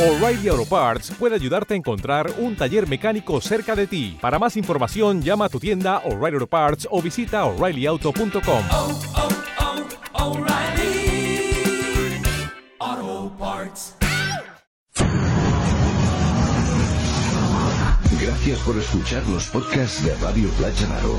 O'Reilly Auto Parts puede ayudarte a encontrar un taller mecánico cerca de ti. Para más información, llama a tu tienda O'Reilly Auto Parts o visita oreillyauto.com. oh, oh, Parts. Gracias por escuchar los podcasts de Radio Playa Naro.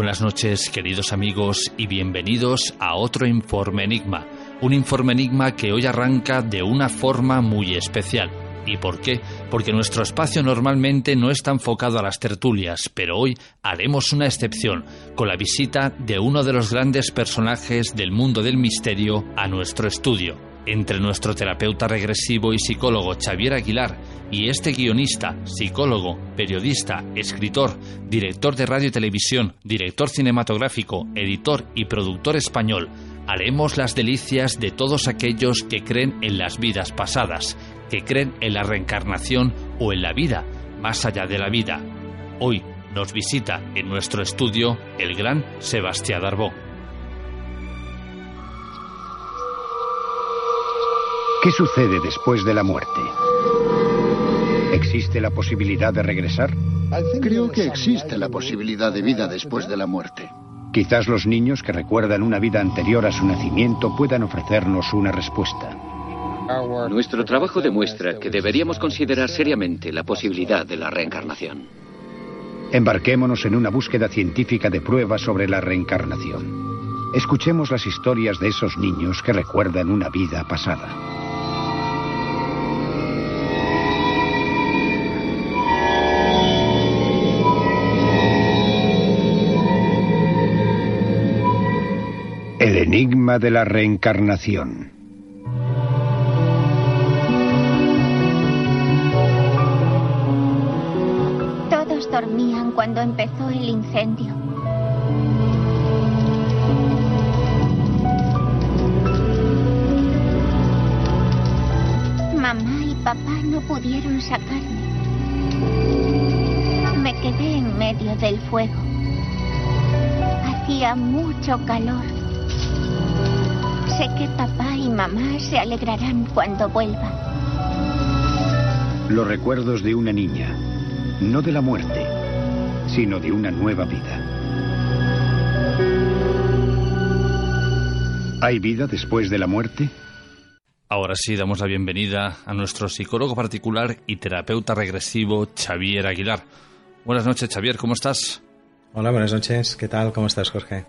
Buenas noches, queridos amigos, y bienvenidos a otro Informe Enigma. Un Informe Enigma que hoy arranca de una forma muy especial. ¿Y por qué? Porque nuestro espacio normalmente no está enfocado a las tertulias, pero hoy haremos una excepción, con la visita de uno de los grandes personajes del mundo del misterio a nuestro estudio. Entre nuestro terapeuta regresivo y psicólogo Xavier Aguilar y este guionista, psicólogo, periodista, escritor, director de radio y televisión, director cinematográfico, editor y productor español, haremos las delicias de todos aquellos que creen en las vidas pasadas, que creen en la reencarnación o en la vida, más allá de la vida. Hoy nos visita en nuestro estudio el gran Sebastián Darbó. ¿Qué sucede después de la muerte? ¿Existe la posibilidad de regresar? Creo que existe la posibilidad de vida después de la muerte. Quizás los niños que recuerdan una vida anterior a su nacimiento puedan ofrecernos una respuesta. Nuestro trabajo demuestra que deberíamos considerar seriamente la posibilidad de la reencarnación. Embarquémonos en una búsqueda científica de pruebas sobre la reencarnación. Escuchemos las historias de esos niños que recuerdan una vida pasada. El enigma de la reencarnación. Todos dormían cuando empezó el incendio. Mamá y papá no pudieron sacarme. Me quedé en medio del fuego. Hacía mucho calor. Sé que papá y mamá se alegrarán cuando vuelva. Los recuerdos de una niña, no de la muerte, sino de una nueva vida. ¿Hay vida después de la muerte? Ahora sí, damos la bienvenida a nuestro psicólogo particular y terapeuta regresivo, Xavier Aguilar. Buenas noches, Xavier, ¿cómo estás? Hola, buenas noches. ¿Qué tal? ¿Cómo estás, Jorge?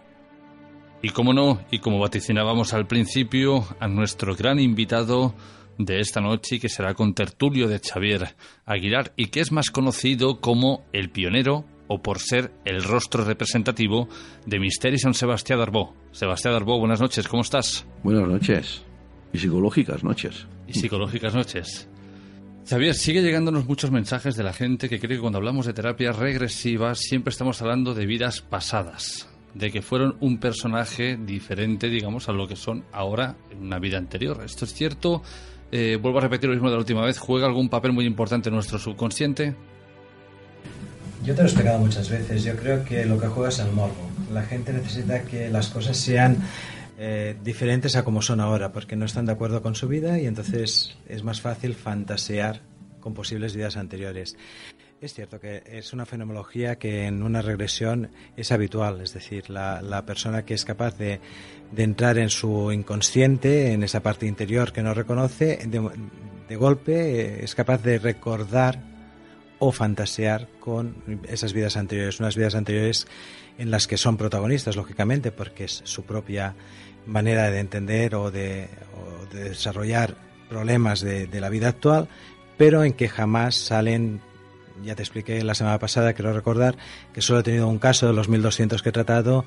Y como no, y como vaticinábamos al principio, a nuestro gran invitado de esta noche, que será con tertulio de Xavier Aguilar, y que es más conocido como el pionero o por ser el rostro representativo de Misteri San Sebastián d'Arbó. Sebastián d'Arbó, buenas noches, ¿cómo estás? Buenas noches. Y psicológicas noches. Y psicológicas noches. Xavier, sigue llegándonos muchos mensajes de la gente que cree que cuando hablamos de terapias regresivas siempre estamos hablando de vidas pasadas, de que fueron un personaje diferente, digamos, a lo que son ahora en una vida anterior. ¿Esto es cierto? Eh, vuelvo a repetir lo mismo de la última vez. ¿Juega algún papel muy importante en nuestro subconsciente? Yo te lo he explicado muchas veces. Yo creo que lo que juega es el morbo. La gente necesita que las cosas sean eh, diferentes a como son ahora, porque no están de acuerdo con su vida y entonces es más fácil fantasear con posibles vidas anteriores. Es cierto que es una fenomenología que en una regresión es habitual, es decir, la, persona que es capaz de, de, entrar en su inconsciente, en esa parte interior que no reconoce, de, de golpe eh, es capaz de recordar o fantasear con esas vidas anteriores, unas vidas anteriores en las que son protagonistas, lógicamente, porque es su propia manera de entender o de, o de desarrollar problemas de, la vida actual, pero en que jamás salen, ya te expliqué la semana pasada, quiero recordar, que solo he tenido un caso de los 1200 que he tratado,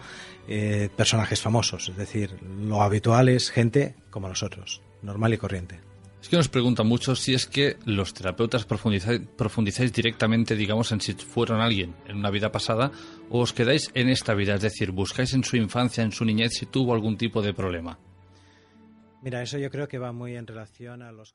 eh, personajes famosos, es decir, lo habitual es gente como nosotros, normal y corriente. Es que nos preguntan mucho si es que los terapeutas profundizáis, profundizáis, directamente, digamos, en si fueron alguien en una vida pasada o os quedáis en esta vida, es decir, buscáis en su infancia, en su niñez, si tuvo algún tipo de problema. Mira, eso yo creo que va muy en relación a los